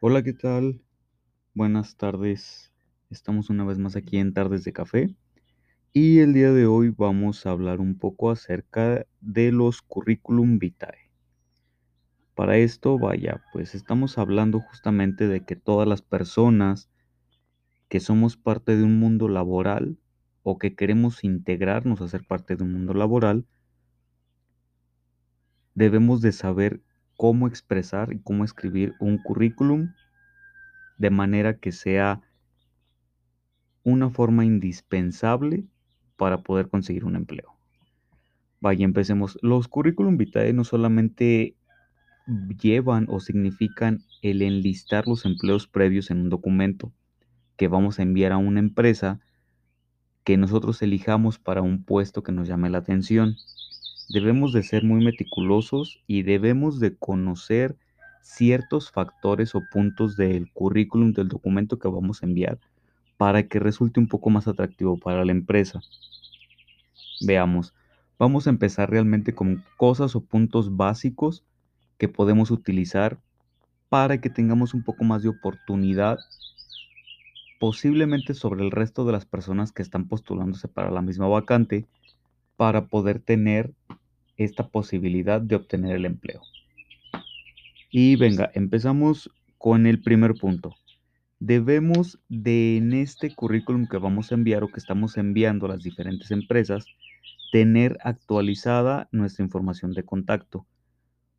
Hola, ¿qué tal? Buenas tardes. Estamos una vez más aquí en Tardes de Café y el día de hoy vamos a hablar un poco acerca de los curriculum vitae. Para esto, vaya, pues estamos hablando justamente de que todas las personas que somos parte de un mundo laboral o que queremos integrarnos a ser parte de un mundo laboral, debemos de saber cómo expresar y cómo escribir un currículum de manera que sea una forma indispensable para poder conseguir un empleo. Vaya, empecemos. Los currículum vitae no solamente llevan o significan el enlistar los empleos previos en un documento que vamos a enviar a una empresa que nosotros elijamos para un puesto que nos llame la atención. Debemos de ser muy meticulosos y debemos de conocer ciertos factores o puntos del currículum del documento que vamos a enviar para que resulte un poco más atractivo para la empresa. Veamos, vamos a empezar realmente con cosas o puntos básicos que podemos utilizar para que tengamos un poco más de oportunidad posiblemente sobre el resto de las personas que están postulándose para la misma vacante para poder tener esta posibilidad de obtener el empleo. Y venga, empezamos con el primer punto. Debemos de en este currículum que vamos a enviar o que estamos enviando a las diferentes empresas, tener actualizada nuestra información de contacto.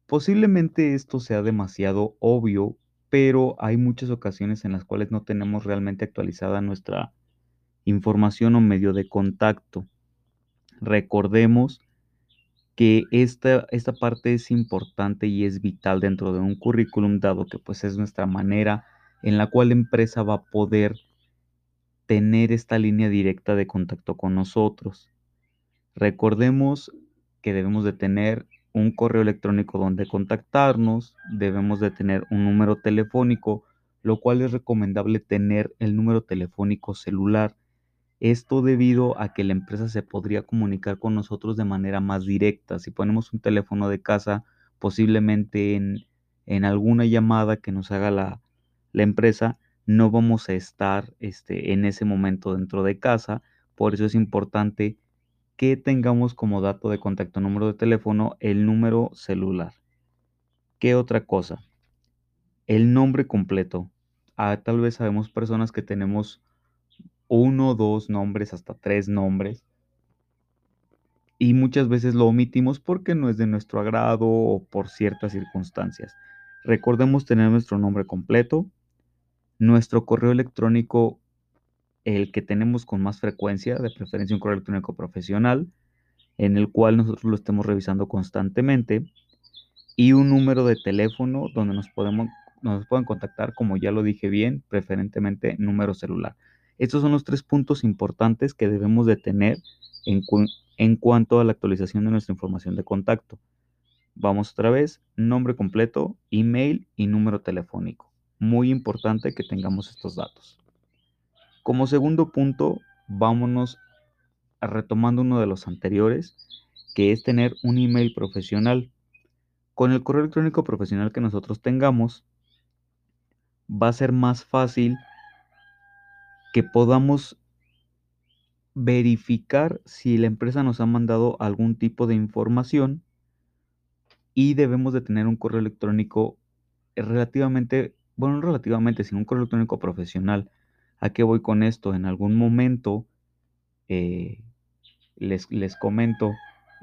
Posiblemente esto sea demasiado obvio, pero hay muchas ocasiones en las cuales no tenemos realmente actualizada nuestra información o medio de contacto. Recordemos que esta, esta parte es importante y es vital dentro de un currículum, dado que pues es nuestra manera en la cual la empresa va a poder tener esta línea directa de contacto con nosotros. Recordemos que debemos de tener un correo electrónico donde contactarnos, debemos de tener un número telefónico, lo cual es recomendable tener el número telefónico celular. Esto debido a que la empresa se podría comunicar con nosotros de manera más directa. Si ponemos un teléfono de casa, posiblemente en, en alguna llamada que nos haga la, la empresa, no vamos a estar este, en ese momento dentro de casa. Por eso es importante que tengamos como dato de contacto número de teléfono el número celular. ¿Qué otra cosa? El nombre completo. Ah, tal vez sabemos personas que tenemos uno, dos nombres, hasta tres nombres. Y muchas veces lo omitimos porque no es de nuestro agrado o por ciertas circunstancias. Recordemos tener nuestro nombre completo, nuestro correo electrónico el que tenemos con más frecuencia, de preferencia un correo electrónico profesional, en el cual nosotros lo estemos revisando constantemente, y un número de teléfono donde nos, podemos, nos pueden contactar, como ya lo dije bien, preferentemente número celular. Estos son los tres puntos importantes que debemos de tener en, en cuanto a la actualización de nuestra información de contacto. Vamos otra vez, nombre completo, email y número telefónico. Muy importante que tengamos estos datos. Como segundo punto, vámonos retomando uno de los anteriores, que es tener un email profesional. Con el correo electrónico profesional que nosotros tengamos, va a ser más fácil que podamos verificar si la empresa nos ha mandado algún tipo de información y debemos de tener un correo electrónico relativamente, bueno, no relativamente, sino un correo electrónico profesional ¿A qué voy con esto? En algún momento, eh, les, les comento,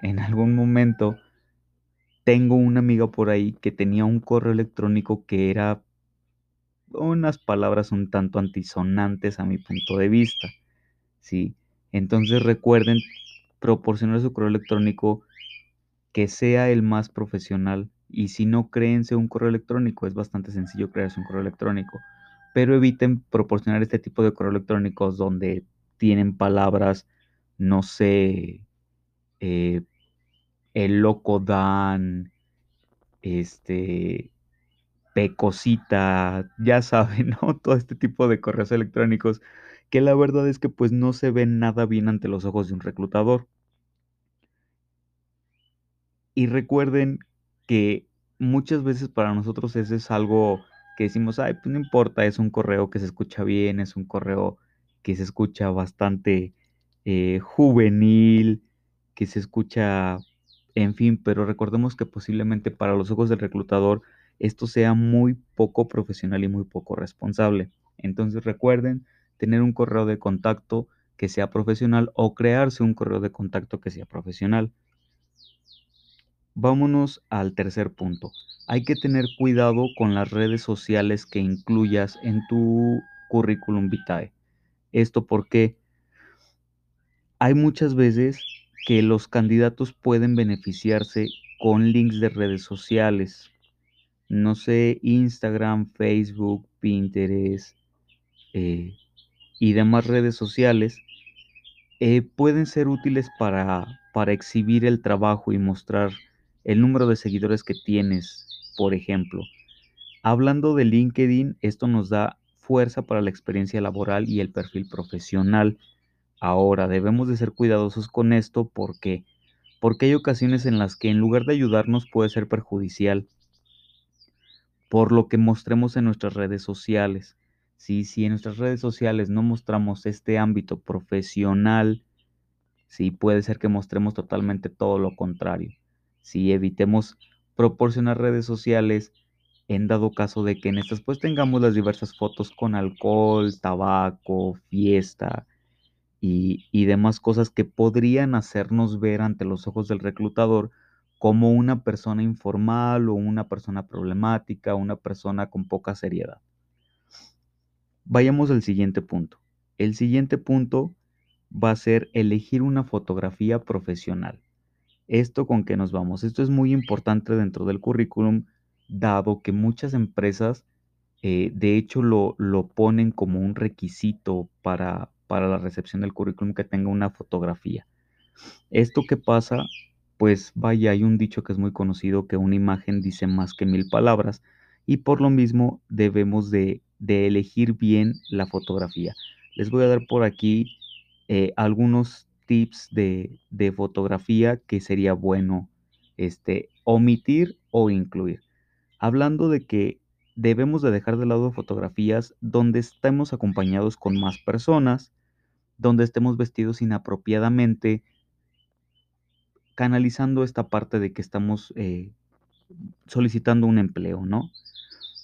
en algún momento tengo una amiga por ahí que tenía un correo electrónico que era unas palabras un tanto antisonantes a mi punto de vista. ¿sí? Entonces recuerden proporcionar su correo electrónico que sea el más profesional. Y si no créense un correo electrónico, es bastante sencillo crearse un correo electrónico pero eviten proporcionar este tipo de correo electrónicos donde tienen palabras, no sé, eh, el loco Dan, este, pecosita, ya saben, ¿no? Todo este tipo de correos electrónicos que la verdad es que pues no se ven nada bien ante los ojos de un reclutador. Y recuerden que muchas veces para nosotros eso es algo que decimos, ay, pues no importa, es un correo que se escucha bien, es un correo que se escucha bastante eh, juvenil, que se escucha, en fin, pero recordemos que posiblemente para los ojos del reclutador esto sea muy poco profesional y muy poco responsable. Entonces recuerden tener un correo de contacto que sea profesional o crearse un correo de contacto que sea profesional. Vámonos al tercer punto. Hay que tener cuidado con las redes sociales que incluyas en tu currículum vitae. Esto porque hay muchas veces que los candidatos pueden beneficiarse con links de redes sociales. No sé, Instagram, Facebook, Pinterest eh, y demás redes sociales eh, pueden ser útiles para, para exhibir el trabajo y mostrar el número de seguidores que tienes, por ejemplo. Hablando de LinkedIn, esto nos da fuerza para la experiencia laboral y el perfil profesional. Ahora, debemos de ser cuidadosos con esto porque porque hay ocasiones en las que en lugar de ayudarnos puede ser perjudicial por lo que mostremos en nuestras redes sociales. Si en nuestras redes sociales no mostramos este ámbito profesional, sí puede ser que mostremos totalmente todo lo contrario si evitemos proporcionar redes sociales en dado caso de que en estas pues tengamos las diversas fotos con alcohol, tabaco, fiesta y, y, demás cosas que podrían hacernos ver ante los ojos del reclutador como una persona informal o una persona problemática, una persona con poca seriedad. Vayamos al siguiente punto. El siguiente punto va a ser elegir una fotografía profesional. ¿Esto con qué nos vamos? Esto es muy importante dentro del currículum, dado que muchas empresas, eh, de hecho, lo, lo, ponen como un requisito para, para la recepción del currículum que tenga una fotografía. ¿Esto qué pasa? Pues vaya, hay un dicho que es muy conocido que una imagen dice más que mil palabras y por lo mismo debemos de, elegir bien la fotografía. Les voy a dar por aquí eh, algunos tips de, fotografía que sería bueno este, omitir o incluir. Hablando de que debemos de dejar de lado fotografías donde estemos acompañados con más personas, donde estemos vestidos inapropiadamente, canalizando esta parte de que estamos eh, solicitando un empleo, ¿no?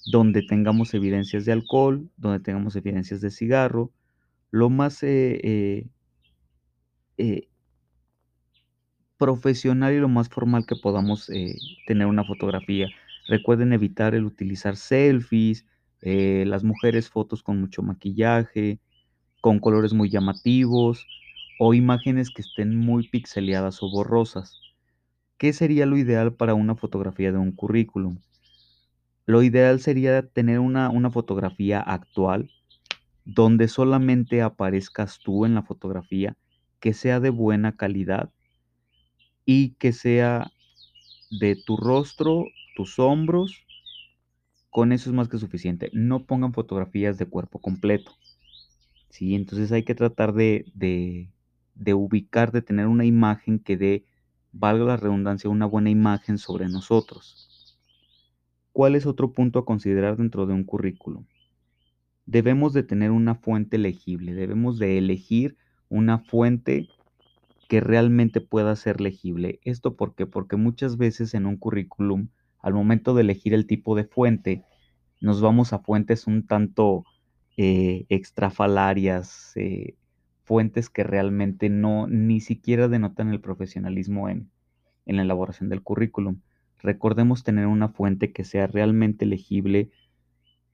Donde tengamos evidencias de alcohol, donde tengamos evidencias de cigarro, lo más eh, eh, profesional y lo más formal que podamos tener una fotografía. Recuerden evitar el utilizar selfies, las mujeres fotos con mucho maquillaje, con colores muy llamativos o imágenes que estén muy pixeleadas o borrosas. ¿Qué sería lo ideal para una fotografía de un currículum? Lo ideal sería tener una, una fotografía actual donde solamente aparezcas tú en la fotografía que sea de buena calidad y que sea de tu rostro, tus hombros. Con eso es más que suficiente. No pongan fotografías de cuerpo completo. ¿sí? Entonces hay que tratar de, de, de ubicar, de tener una imagen que dé, valga la redundancia, una buena imagen sobre nosotros. ¿Cuál es otro punto a considerar dentro de un currículum? Debemos de tener una fuente legible, debemos de elegir una fuente que realmente pueda ser legible. ¿Esto por qué? Porque muchas veces en un currículum, al momento de elegir el tipo de fuente, nos vamos a fuentes un tanto eh, extrafalarias, eh, fuentes que realmente no, ni siquiera denotan el profesionalismo en, en la elaboración del currículum. Recordemos tener una fuente que sea realmente legible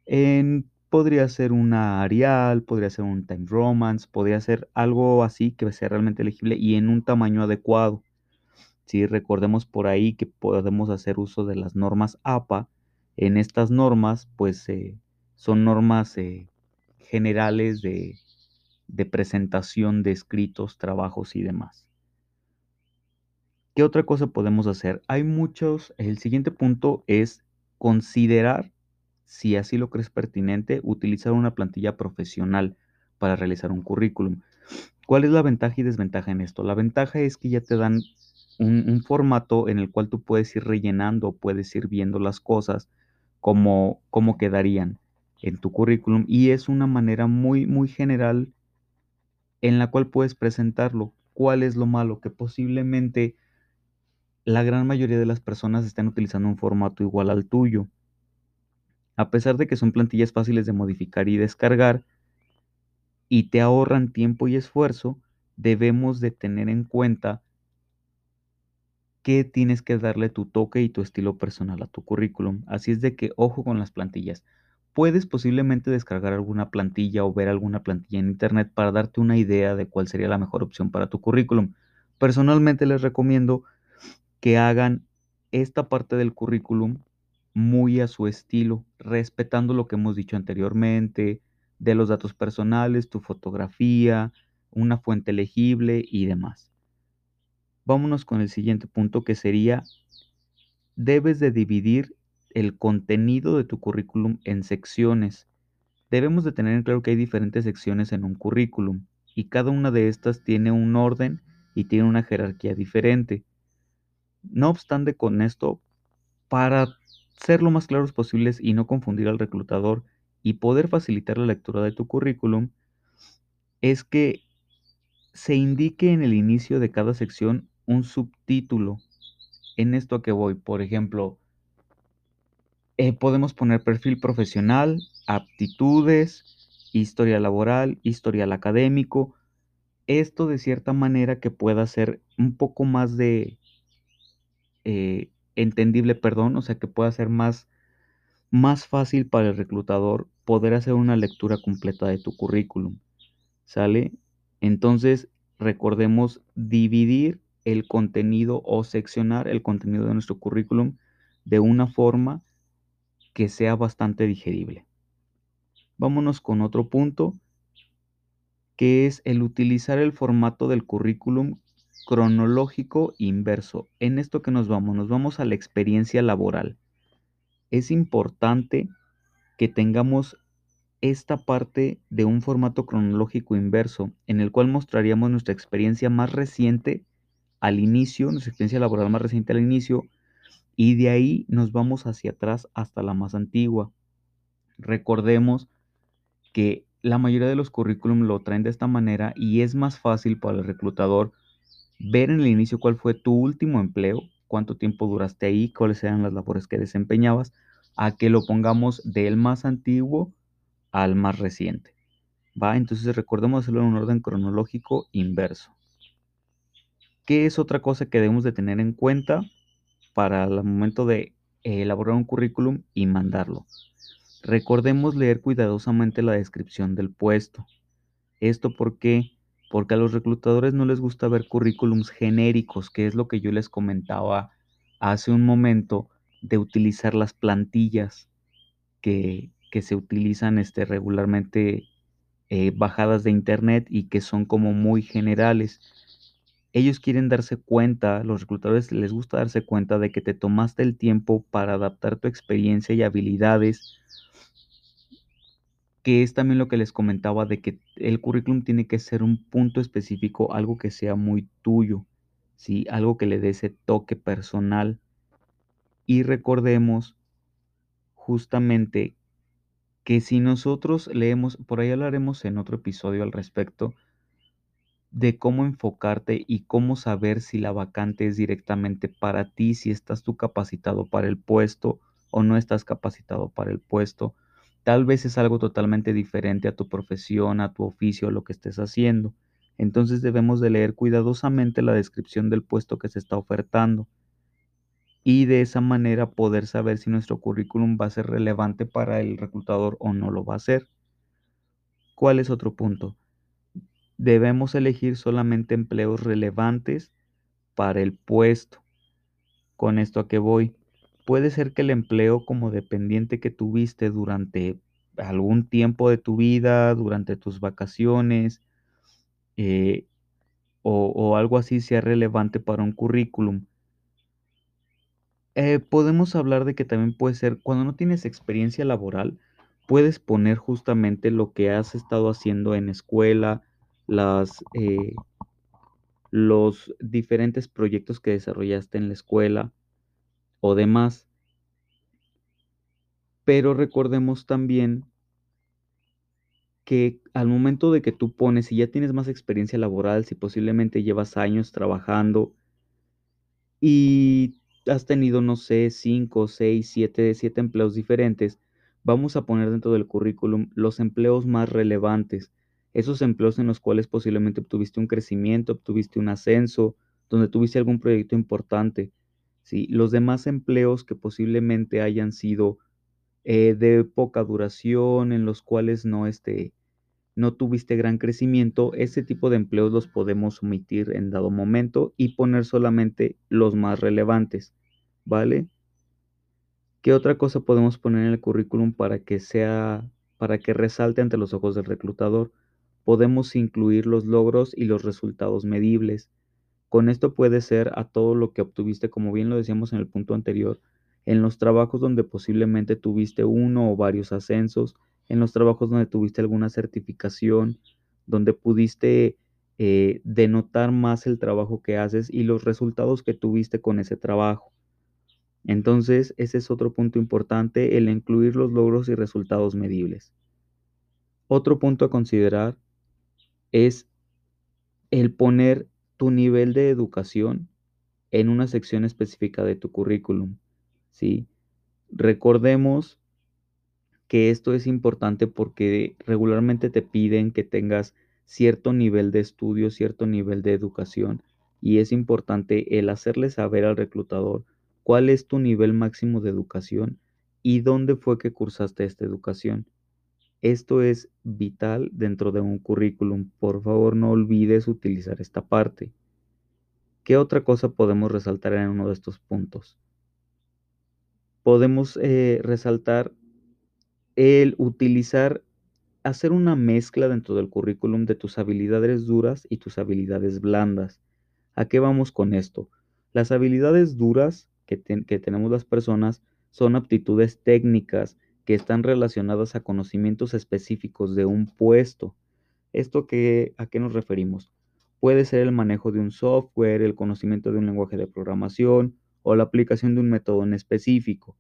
en Podría ser una Arial, podría ser un Time Romance, podría ser algo así que sea realmente legible y en un tamaño adecuado. Si recordemos por ahí que podemos hacer uso de las normas APA. En estas normas, pues eh, son normas eh, generales de, de presentación de escritos, trabajos y demás. ¿Qué otra cosa podemos hacer? Hay muchos, el siguiente punto es considerar si así lo crees pertinente, utilizar una plantilla profesional para realizar un currículum. ¿Cuál es la ventaja y desventaja en esto? La ventaja es que ya te dan un, formato en el cual tú puedes ir rellenando, puedes ir viendo las cosas cómo, cómo quedarían en tu currículum y es una manera muy, muy general en la cual puedes presentarlo. ¿Cuál es lo malo? Que posiblemente la gran mayoría de las personas estén utilizando un formato igual al tuyo. A pesar de que son plantillas fáciles de modificar y descargar y te ahorran tiempo y esfuerzo, debemos de tener en cuenta que tienes que darle tu toque y tu estilo personal a tu currículum. Así es de que ojo con las plantillas. Puedes posiblemente descargar alguna plantilla o ver alguna plantilla en internet para darte una idea de cuál sería la mejor opción para tu currículum. Personalmente les recomiendo que hagan esta parte del currículum muy a su estilo, respetando lo que hemos dicho anteriormente, de los datos personales, tu fotografía, una fuente legible y demás. Vámonos con el siguiente punto que sería, debes de dividir el contenido de tu currículum en secciones. Debemos de tener en claro que hay diferentes secciones en un currículum y cada una de estas tiene un orden y tiene una jerarquía diferente. No obstante con esto, para ser lo más claros posibles y no confundir al reclutador y poder facilitar la lectura de tu currículum, es que se indique en el inicio de cada sección un subtítulo. En esto a que voy, por ejemplo, eh, podemos poner perfil profesional, aptitudes, historia laboral, historial académico. Esto de cierta manera que pueda ser un poco más de eh, entendible, perdón, o sea, que pueda ser más, más fácil para el reclutador poder hacer una lectura completa de tu currículum. ¿Sale? Entonces, recordemos dividir el contenido o seccionar el contenido de nuestro currículum de una forma que sea bastante digerible. Vámonos con otro punto, que es el utilizar el formato del currículum cronológico inverso. En esto que nos vamos, nos vamos a la experiencia laboral. Es importante que tengamos esta parte de un formato cronológico inverso, en el cual mostraríamos nuestra experiencia más reciente al inicio, nuestra experiencia laboral más reciente al inicio, y de ahí nos vamos hacia atrás hasta la más antigua. Recordemos que la mayoría de los currículum lo traen de esta manera y es más fácil para el reclutador ver en el inicio cuál fue tu último empleo, cuánto tiempo duraste ahí, cuáles eran las labores que desempeñabas, a que lo pongamos del más antiguo al más reciente. ¿Va? Entonces recordemos hacerlo en un orden cronológico inverso. ¿Qué es otra cosa que debemos de tener en cuenta para el momento de elaborar un currículum y mandarlo? Recordemos leer cuidadosamente la descripción del puesto. Esto porque porque a los reclutadores no les gusta ver currículums genéricos, que es lo que yo les comentaba hace un momento de utilizar las plantillas que, se utilizan este, regularmente eh, bajadas de internet y que son como muy generales. Ellos quieren darse cuenta, los reclutadores les gusta darse cuenta de que te tomaste el tiempo para adaptar tu experiencia y habilidades que es también lo que les comentaba de que el currículum tiene que ser un punto específico, algo que sea muy tuyo, ¿sí? Algo que le dé ese toque personal. Y recordemos justamente que si nosotros leemos, por ahí hablaremos en otro episodio al respecto, de cómo enfocarte y cómo saber si la vacante es directamente para ti, si estás tú capacitado para el puesto o no estás capacitado para el puesto Tal vez es algo totalmente diferente a tu profesión, a tu oficio, a lo que estés haciendo. Entonces debemos de leer cuidadosamente la descripción del puesto que se está ofertando y de esa manera poder saber si nuestro currículum va a ser relevante para el reclutador o no lo va a ser. ¿Cuál es otro punto? Debemos elegir solamente empleos relevantes para el puesto. Con esto a qué voy. Puede ser que el empleo como dependiente que tuviste durante algún tiempo de tu vida, durante tus vacaciones, eh, o, algo así sea relevante para un currículum. Eh, podemos hablar de que también puede ser, cuando no tienes experiencia laboral, puedes poner justamente lo que has estado haciendo en escuela, las, eh, los diferentes proyectos que desarrollaste en la escuela, o demás. Pero recordemos también que al momento de que tú pones, si ya tienes más experiencia laboral, si posiblemente llevas años trabajando y has tenido, no sé, 5, 6, 7, 7 empleos diferentes, vamos a poner dentro del currículum los empleos más relevantes, esos empleos en los cuales posiblemente obtuviste un crecimiento, obtuviste un ascenso, donde tuviste algún proyecto importante. ¿sí? Los demás empleos que posiblemente hayan sido eh, de poca duración, en los cuales no, este, no tuviste gran crecimiento, ese tipo de empleos los podemos omitir en dado momento y poner solamente los más relevantes, ¿vale? ¿Qué otra cosa podemos poner en el currículum para que sea, para que resalte ante los ojos del reclutador? Podemos incluir los logros y los resultados medibles. Con esto puede ser a todo lo que obtuviste, como bien lo decíamos en el punto anterior, en los trabajos donde posiblemente tuviste uno o varios ascensos, en los trabajos donde tuviste alguna certificación, donde pudiste eh, denotar más el trabajo que haces y los resultados que tuviste con ese trabajo. Entonces, ese es otro punto importante, el incluir los logros y resultados medibles. Otro punto a considerar es el poner tu nivel de educación en una sección específica de tu currículum. ¿sí? Recordemos que esto es importante porque regularmente te piden que tengas cierto nivel de estudio, cierto nivel de educación y es importante el hacerle saber al reclutador cuál es tu nivel máximo de educación y dónde fue que cursaste esta educación. Esto es vital dentro de un currículum. Por favor, no olvides utilizar esta parte. ¿Qué otra cosa podemos resaltar en uno de estos puntos? Podemos eh, resaltar el utilizar, hacer una mezcla dentro del currículum de tus habilidades duras y tus habilidades blandas. ¿A qué vamos con esto? Las habilidades duras que, que tenemos las personas son aptitudes técnicas, que están relacionadas a conocimientos específicos de un puesto. ¿Esto a qué nos referimos? Puede ser el manejo de un software, el conocimiento de un lenguaje de programación o la aplicación de un método en específico.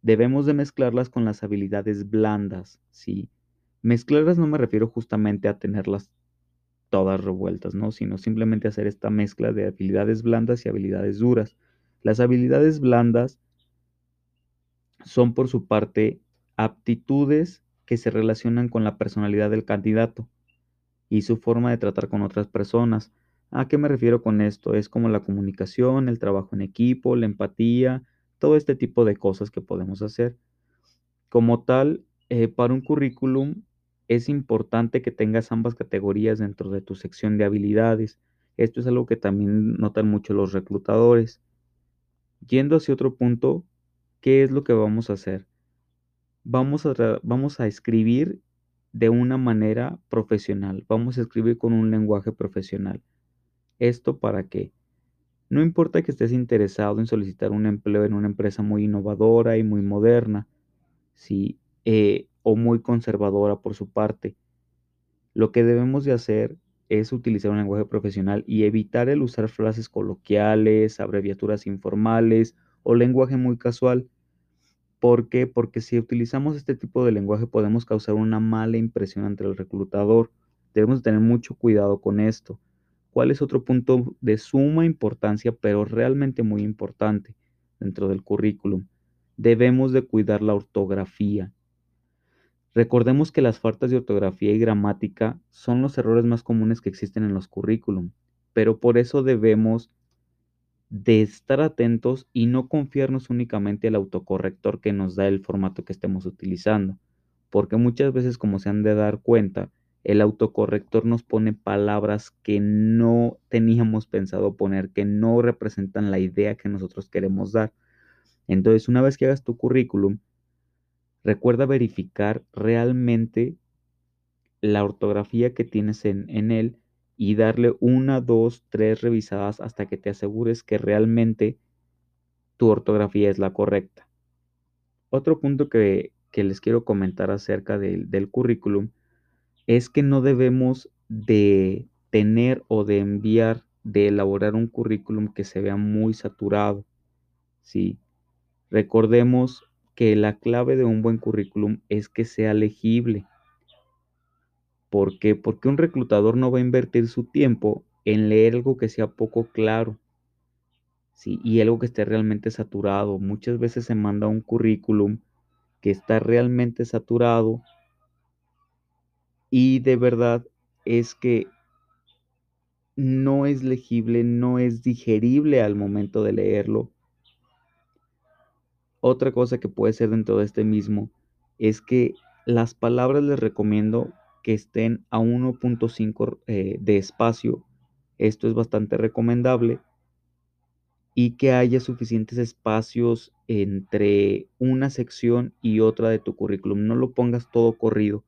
Debemos de mezclarlas con las habilidades blandas, ¿sí? Mezclarlas no me refiero justamente a tenerlas todas revueltas, ¿no? Sino simplemente hacer esta mezcla de habilidades blandas y habilidades duras. Las habilidades blandas son por su parte aptitudes que se relacionan con la personalidad del candidato y su forma de tratar con otras personas. ¿A qué me refiero con esto? Es como la comunicación, el trabajo en equipo, la empatía, todo este tipo de cosas que podemos hacer. Como tal, eh, para un currículum es importante que tengas ambas categorías dentro de tu sección de habilidades. Esto es algo que también notan mucho los reclutadores. Yendo hacia otro punto, ¿qué es lo que vamos a hacer? Vamos a, escribir de una manera profesional, vamos a escribir con un lenguaje profesional. ¿Esto para qué? No importa que estés interesado en solicitar un empleo en una empresa muy innovadora y muy moderna, ¿sí? Eh, o muy conservadora por su parte. Lo que debemos de hacer es utilizar un lenguaje profesional y evitar el usar frases coloquiales, abreviaturas informales o lenguaje muy casual. ¿Por qué? Porque si utilizamos este tipo de lenguaje podemos causar una mala impresión ante el reclutador. Debemos tener mucho cuidado con esto. ¿Cuál es otro punto de suma importancia, pero realmente muy importante dentro del currículum? Debemos de cuidar la ortografía. Recordemos que las faltas de ortografía y gramática son los errores más comunes que existen en los currículum, pero por eso debemos de estar atentos y no confiarnos únicamente al autocorrector que nos da el formato que estemos utilizando, porque muchas veces, como se han de dar cuenta, el autocorrector nos pone palabras que no teníamos pensado poner, que no representan la idea que nosotros queremos dar. Entonces, una vez que hagas tu currículum, recuerda verificar realmente la ortografía que tienes en, en él y darle una, dos, tres revisadas hasta que te asegures que realmente tu ortografía es la correcta. Otro punto que, les quiero comentar acerca del currículum es que no debemos de tener o de enviar, de elaborar un currículum que se vea muy saturado. ¿sí? Recordemos que la clave de un buen currículum es que sea legible. ¿Por qué? Porque un reclutador no va a invertir su tiempo en leer algo que sea poco claro. ¿sí? Y algo que esté realmente saturado. Muchas veces se manda un currículum que está realmente saturado y de verdad es que no es legible, no es digerible al momento de leerlo. Otra cosa que puede ser dentro de este mismo es que las palabras les recomiendo que estén a 1.5 eh, de espacio. Esto es bastante recomendable. Y que haya suficientes espacios entre una sección y otra de tu currículum. No lo pongas todo corrido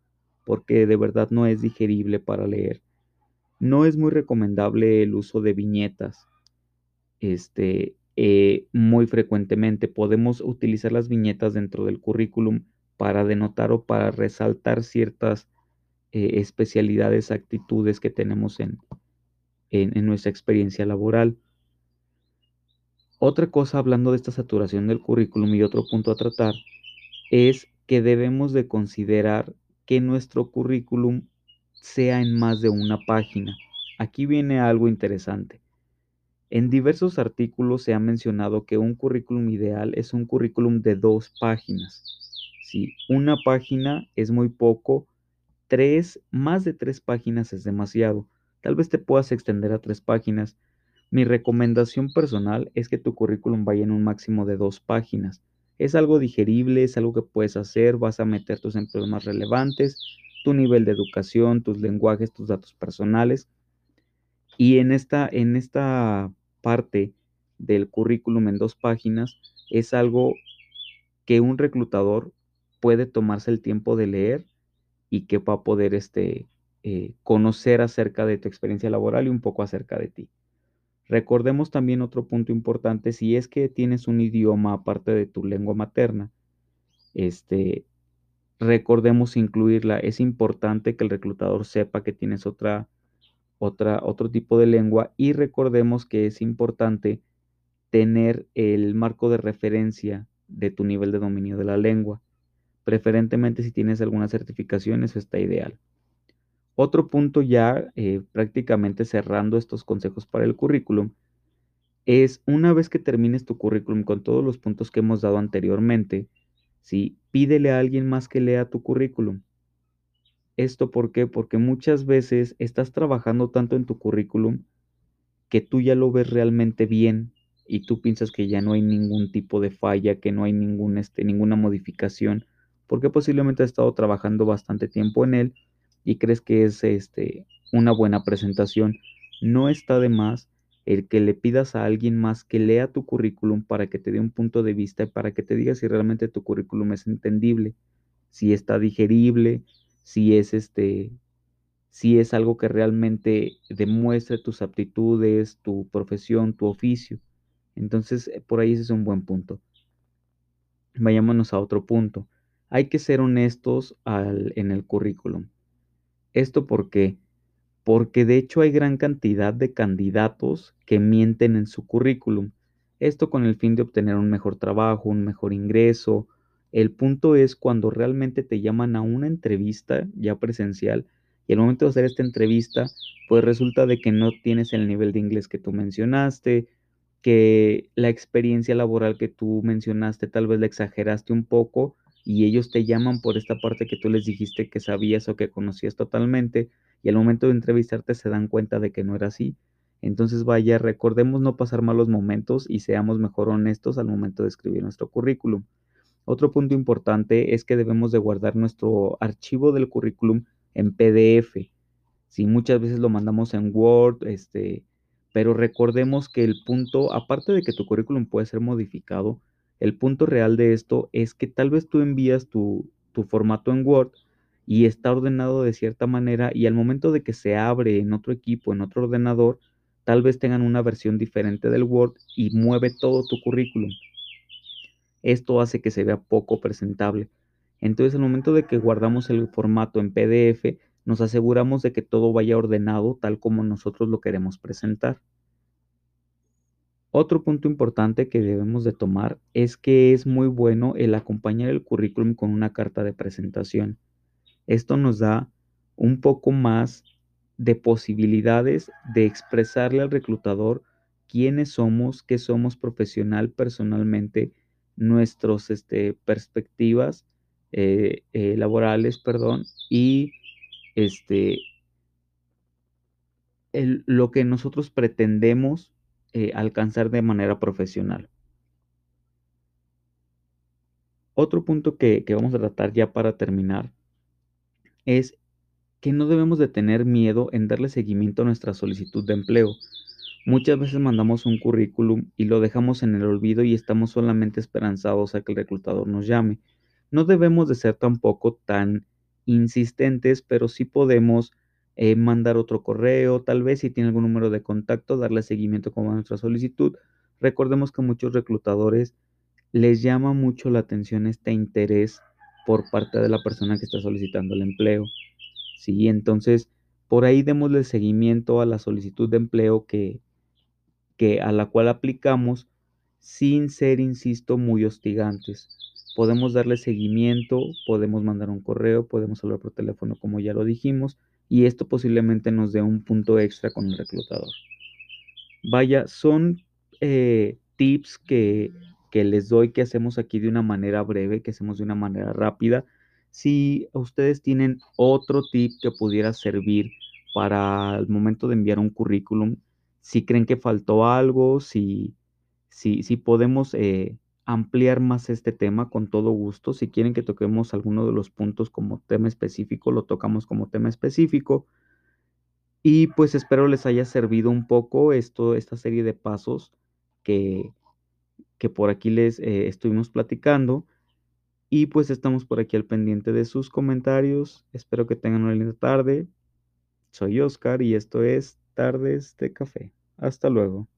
porque de verdad no es digerible para leer. No es muy recomendable el uso de viñetas. Este, eh, muy frecuentemente podemos utilizar las viñetas dentro del currículum para denotar o para resaltar ciertas eh, especialidades, actitudes que tenemos en, en, nuestra experiencia laboral. Otra cosa, hablando de esta saturación del currículum y otro punto a tratar, es que debemos de considerar que nuestro currículum sea en más de una página. Aquí viene algo interesante. En diversos artículos se ha mencionado que un currículum ideal es un currículum de dos páginas. Si una página es muy poco, tres, más de tres páginas es demasiado. Tal vez te puedas extender a tres páginas. Mi recomendación personal es que tu currículum vaya en un máximo de dos páginas. Es algo digerible, es algo que puedes hacer, vas a meter tus empleos más relevantes, tu nivel de educación, tus lenguajes, tus datos personales. Y en esta, en esta parte del currículum en dos páginas es algo que un reclutador puede tomarse el tiempo de leer y que va a poder este, eh, conocer acerca de tu experiencia laboral y un poco acerca de ti. Recordemos también otro punto importante, si es que tienes un idioma aparte de tu lengua materna, este, recordemos incluirla. Es importante que el reclutador sepa que tienes otra, otra, otro tipo de lengua y recordemos que es importante tener el marco de referencia de tu nivel de dominio de la lengua. Preferentemente si tienes alguna certificación, eso está ideal. Otro punto ya eh, prácticamente cerrando estos consejos para el currículum es una vez que termines tu currículum con todos los puntos que hemos dado anteriormente, ¿sí? pídele a alguien más que lea tu currículum. ¿Esto por qué? Porque muchas veces estás trabajando tanto en tu currículum que tú ya lo ves realmente bien y tú piensas que ya no hay ningún tipo de falla, que no hay ningún, este, ninguna modificación porque posiblemente has estado trabajando bastante tiempo en él y crees que es este, una buena presentación. No está de más el que le pidas a alguien más que lea tu currículum para que te dé un punto de vista y para que te diga si realmente tu currículum es entendible, si está digerible, si es este si es algo que realmente demuestre tus aptitudes, tu profesión, tu oficio. Entonces, por ahí ese es un buen punto. Vayámonos a otro punto hay que ser honestos en el currículum. ¿Esto por qué? Porque de hecho hay gran cantidad de candidatos que mienten en su currículum. Esto con el fin de obtener un mejor trabajo, un mejor ingreso. El punto es cuando realmente te llaman a una entrevista ya presencial y al momento de hacer esta entrevista, pues resulta de que no tienes el nivel de inglés que tú mencionaste, que la experiencia laboral que tú mencionaste tal vez la exageraste un poco y ellos te llaman por esta parte que tú les dijiste que sabías o que conocías totalmente y al momento de entrevistarte se dan cuenta de que no era así. Entonces vaya, recordemos no pasar malos momentos y seamos mejor honestos al momento de escribir nuestro currículum. Otro punto importante es que debemos de guardar nuestro archivo del currículum en PDF. Si muchas veces lo mandamos en Word, este, pero recordemos que el punto, aparte de que tu currículum puede ser modificado, el punto real de esto es que tal vez tú envías tu, formato en Word y está ordenado de cierta manera y al momento de que se abre en otro equipo, en otro ordenador, tal vez tengan una versión diferente del Word y mueve todo tu currículum. Esto hace que se vea poco presentable. Entonces, al momento de que guardamos el formato en PDF, nos aseguramos de que todo vaya ordenado tal como nosotros lo queremos presentar. Otro punto importante que debemos de tomar es que es muy bueno el acompañar el currículum con una carta de presentación. Esto nos da un poco más de posibilidades de expresarle al reclutador quiénes somos, qué somos profesional, personalmente, nuestras este, perspectivas eh, eh, laborales, perdón, y este, lo que nosotros pretendemos eh, alcanzar de manera profesional. Otro punto que, que vamos a tratar ya para terminar es que no debemos de tener miedo en darle seguimiento a nuestra solicitud de empleo. Muchas veces mandamos un currículum y lo dejamos en el olvido y estamos solamente esperanzados a que el reclutador nos llame. No debemos de ser tampoco tan insistentes, pero sí podemos eh, mandar otro correo, tal vez si tiene algún número de contacto, darle seguimiento como a nuestra solicitud. Recordemos que muchos reclutadores les llama mucho la atención este interés por parte de la persona que está solicitando el empleo. Sí, entonces por ahí démosle seguimiento a la solicitud de empleo que, que a la cual aplicamos sin ser, insisto, muy hostigantes. Podemos darle seguimiento, podemos mandar un correo, podemos hablar por teléfono como ya lo dijimos, y esto posiblemente nos dé un punto extra con el reclutador. Vaya, son eh, tips que, que les doy que hacemos aquí de una manera breve, que hacemos de una manera rápida si ustedes tienen otro tip que pudiera servir para el momento de enviar un currículum, si creen que faltó algo, si, si, si podemos eh, ampliar más este tema con todo gusto. Si quieren que toquemos alguno de los puntos como tema específico, lo tocamos como tema específico. Y pues espero les haya servido un poco esto, esta serie de pasos que, que por aquí les eh, estuvimos platicando. Y pues estamos por aquí al pendiente de sus comentarios. Espero que tengan una linda tarde. Soy Oscar y esto es Tardes de Café. Hasta luego.